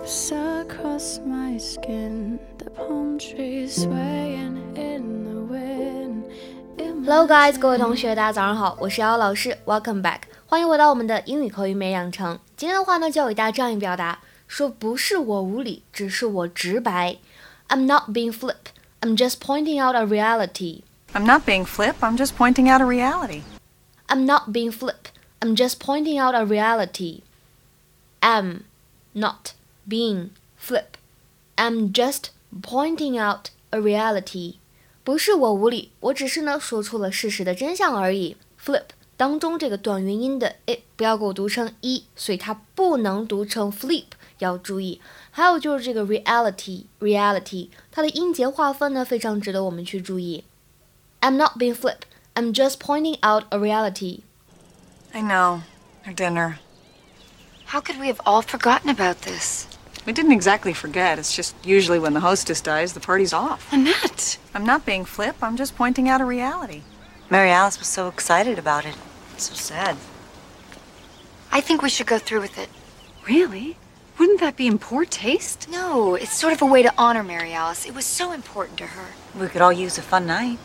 fingertips across my skin. The palm trees swaying in the wind. Hello guys，各位同学，大家早上好，我是瑶瑶老师，Welcome back，欢迎回到我们的英语口语美养成。今天的话呢，教给大家这样一个表达，说不是我无理，只是我直白。I'm not being flip, I'm just pointing out a reality. I'm not being flip, I'm just pointing out a reality. I'm not being flip, I'm just pointing out a reality. Am not being flip. I'm just pointing out a reality. 不是我无理，我只是呢说出了事实的真相而已。Flip 当中这个短元音的 it 不要给我读成一，所以它不能读成 flip，要注意。还有就是这个 reality，reality 它的音节划分呢非常值得我们去注意。I'm not being flip. I'm just pointing out a reality. I know. Our dinner. How could we have all forgotten about this? We didn't exactly forget. It's just usually when the hostess dies, the party's off. Lynette! I'm not being flip, I'm just pointing out a reality. Mary Alice was so excited about it. So sad. I think we should go through with it. Really? Wouldn't that be in poor taste? No, it's sort of a way to honor Mary Alice. It was so important to her. We could all use a fun night.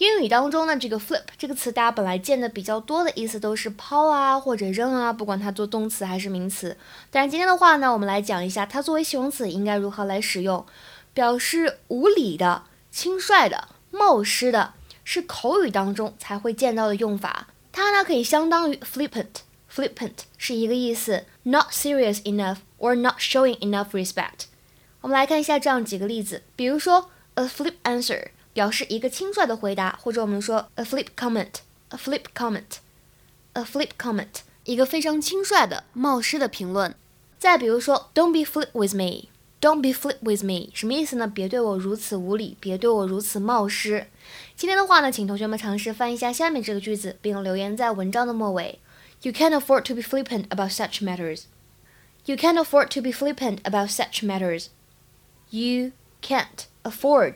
英语当中呢，这个 flip 这个词，大家本来见的比较多的意思都是抛啊或者扔啊，不管它做动词还是名词。但是今天的话呢，我们来讲一下它作为形容词应该如何来使用，表示无理的、轻率的、冒失的，是口语当中才会见到的用法。它呢可以相当于 flippant，flippant 是一个意思，not serious enough or not showing enough respect。我们来看一下这样几个例子，比如说 a flip answer。表示一个轻率的回答，或者我们说 a flip comment，a flip comment，a flip comment，一个非常轻率的冒失的评论。再比如说，Don't be flip with me，Don't be flip with me，什么意思呢？别对我如此无礼，别对我如此冒失。今天的话呢，请同学们尝试翻译一下下面这个句子，并留言在文章的末尾。You can't afford to be flippant about such matters. You can't afford to be flippant about such matters. You can't afford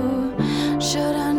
should I?